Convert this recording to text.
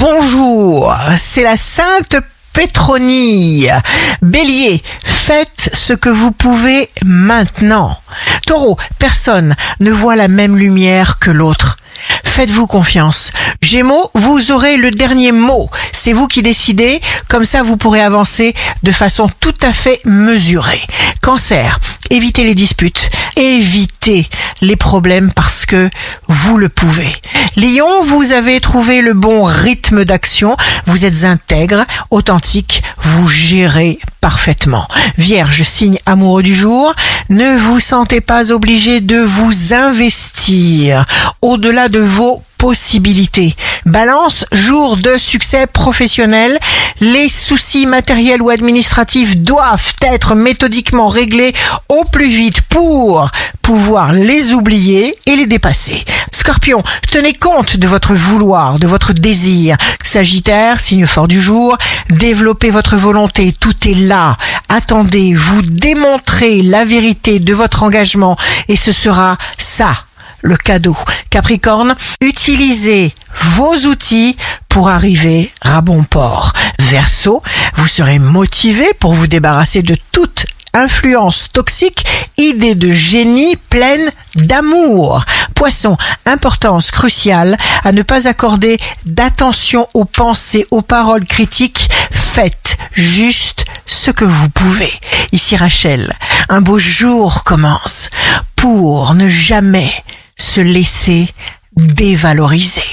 bonjour, c'est la Sainte Pétronie. Bélier, faites ce que vous pouvez maintenant. Taureau, personne ne voit la même lumière que l'autre. Faites-vous confiance. Gémeaux, vous aurez le dernier mot. C'est vous qui décidez. Comme ça, vous pourrez avancer de façon tout à fait mesurée. Cancer, évitez les disputes. Évitez les problèmes parce que vous le pouvez. Lion, vous avez trouvé le bon rythme d'action. Vous êtes intègre, authentique. Vous gérez parfaitement. Vierge, signe amoureux du jour, ne vous sentez pas obligé de vous investir au-delà de vos possibilités. Balance, jour de succès professionnel, les soucis matériels ou administratifs doivent être méthodiquement réglés au plus vite pour pouvoir les oublier et les dépasser. Scorpion, tenez compte de votre vouloir, de votre désir. Sagittaire, signe fort du jour, développez votre volonté, tout est là. Attendez, vous démontrez la vérité de votre engagement et ce sera ça le cadeau. Capricorne, utilisez vos outils pour arriver à bon port. Verseau, vous serez motivé pour vous débarrasser de toute influence toxique, idée de génie pleine d'amour. Poisson, importance cruciale à ne pas accorder d'attention aux pensées, aux paroles critiques. Faites juste ce que vous pouvez. Ici Rachel, un beau jour commence pour ne jamais se laisser dévaloriser.